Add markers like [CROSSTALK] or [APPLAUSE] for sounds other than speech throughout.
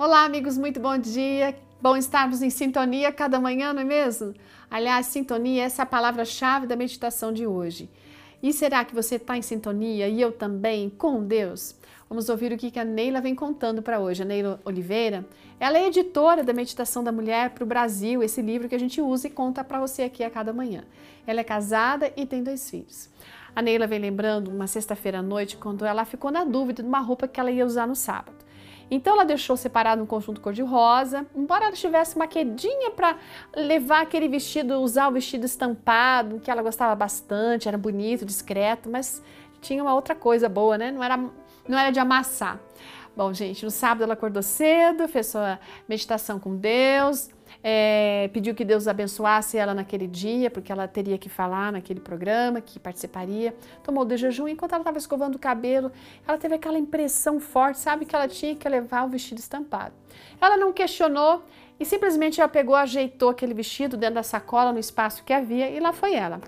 Olá, amigos, muito bom dia. Bom estarmos em sintonia cada manhã, não é mesmo? Aliás, sintonia, essa é a palavra-chave da meditação de hoje. E será que você está em sintonia e eu também com Deus? Vamos ouvir o que a Neila vem contando para hoje. A Neila Oliveira, ela é editora da Meditação da Mulher para o Brasil, esse livro que a gente usa e conta para você aqui a cada manhã. Ela é casada e tem dois filhos. A Neila vem lembrando uma sexta-feira à noite, quando ela ficou na dúvida de uma roupa que ela ia usar no sábado. Então ela deixou separado um conjunto cor-de-rosa, embora ela tivesse uma quedinha para levar aquele vestido, usar o vestido estampado, que ela gostava bastante, era bonito, discreto, mas tinha uma outra coisa boa, né? Não era, não era de amassar. Bom, gente, no sábado ela acordou cedo, fez sua meditação com Deus, é, pediu que Deus abençoasse ela naquele dia, porque ela teria que falar naquele programa, que participaria. Tomou de jejum. Enquanto ela estava escovando o cabelo, ela teve aquela impressão forte, sabe, que ela tinha que levar o vestido estampado. Ela não questionou e simplesmente ela pegou, ajeitou aquele vestido dentro da sacola, no espaço que havia, e lá foi ela.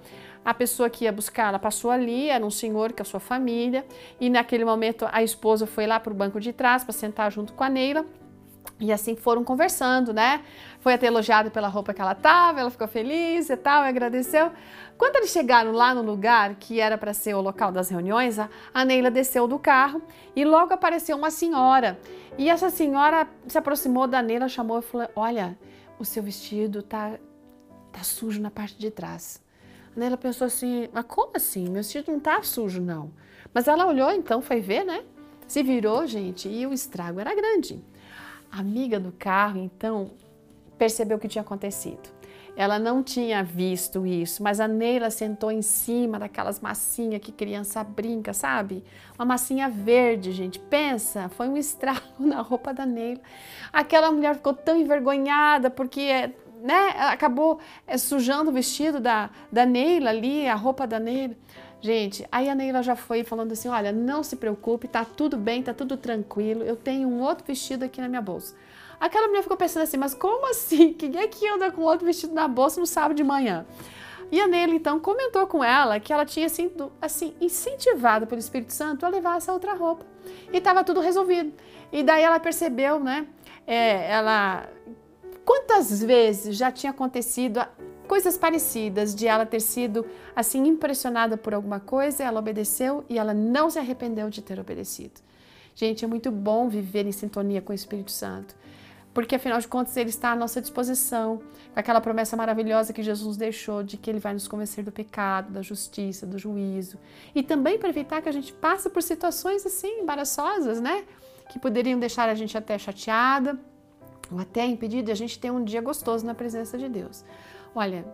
A pessoa que ia buscar, ela passou ali, era um senhor com a sua família, e naquele momento a esposa foi lá para o banco de trás para sentar junto com a Neila. E assim foram conversando, né? Foi até elogiada pela roupa que ela tava, ela ficou feliz e tal, e agradeceu. Quando eles chegaram lá no lugar que era para ser o local das reuniões, a Neila desceu do carro e logo apareceu uma senhora. E essa senhora se aproximou da Neila, chamou e falou: Olha, o seu vestido tá, tá sujo na parte de trás. A Neila pensou assim: Mas como assim? Meu vestido não tá sujo, não. Mas ela olhou então, foi ver, né? Se virou, gente, e o estrago era grande. A amiga do carro, então, percebeu o que tinha acontecido. Ela não tinha visto isso, mas a Neila sentou em cima daquelas massinhas que criança brinca, sabe? Uma massinha verde, gente. Pensa, foi um estrago [LAUGHS] na roupa da Neila. Aquela mulher ficou tão envergonhada porque né, acabou é, sujando o vestido da, da Neila ali, a roupa da Neila. Gente, aí a Neila já foi falando assim: olha, não se preocupe, tá tudo bem, tá tudo tranquilo, eu tenho um outro vestido aqui na minha bolsa. Aquela mulher ficou pensando assim: mas como assim? [LAUGHS] Quem é que anda com outro vestido na bolsa no sábado de manhã? E a Neila então comentou com ela que ela tinha sido assim incentivada pelo Espírito Santo a levar essa outra roupa e estava tudo resolvido. E daí ela percebeu, né? É, ela quantas vezes já tinha acontecido coisas parecidas de ela ter sido assim impressionada por alguma coisa, ela obedeceu e ela não se arrependeu de ter obedecido. Gente, é muito bom viver em sintonia com o Espírito Santo, porque afinal de contas ele está à nossa disposição, com aquela promessa maravilhosa que Jesus deixou de que ele vai nos convencer do pecado, da justiça, do juízo, e também para evitar que a gente passe por situações assim embaraçosas, né? Que poderiam deixar a gente até chateada, ou até impedir de a gente ter um dia gostoso na presença de Deus. Olha,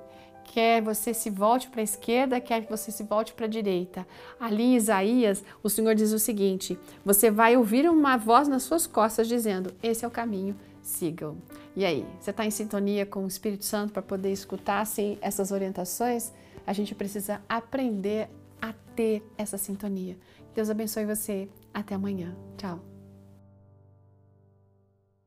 quer você se volte para a esquerda, quer que você se volte para a direita. Ali em Isaías, o Senhor diz o seguinte: você vai ouvir uma voz nas suas costas dizendo: Esse é o caminho, sigam. E aí, você está em sintonia com o Espírito Santo para poder escutar assim, essas orientações? A gente precisa aprender a ter essa sintonia. Deus abençoe você. Até amanhã. Tchau.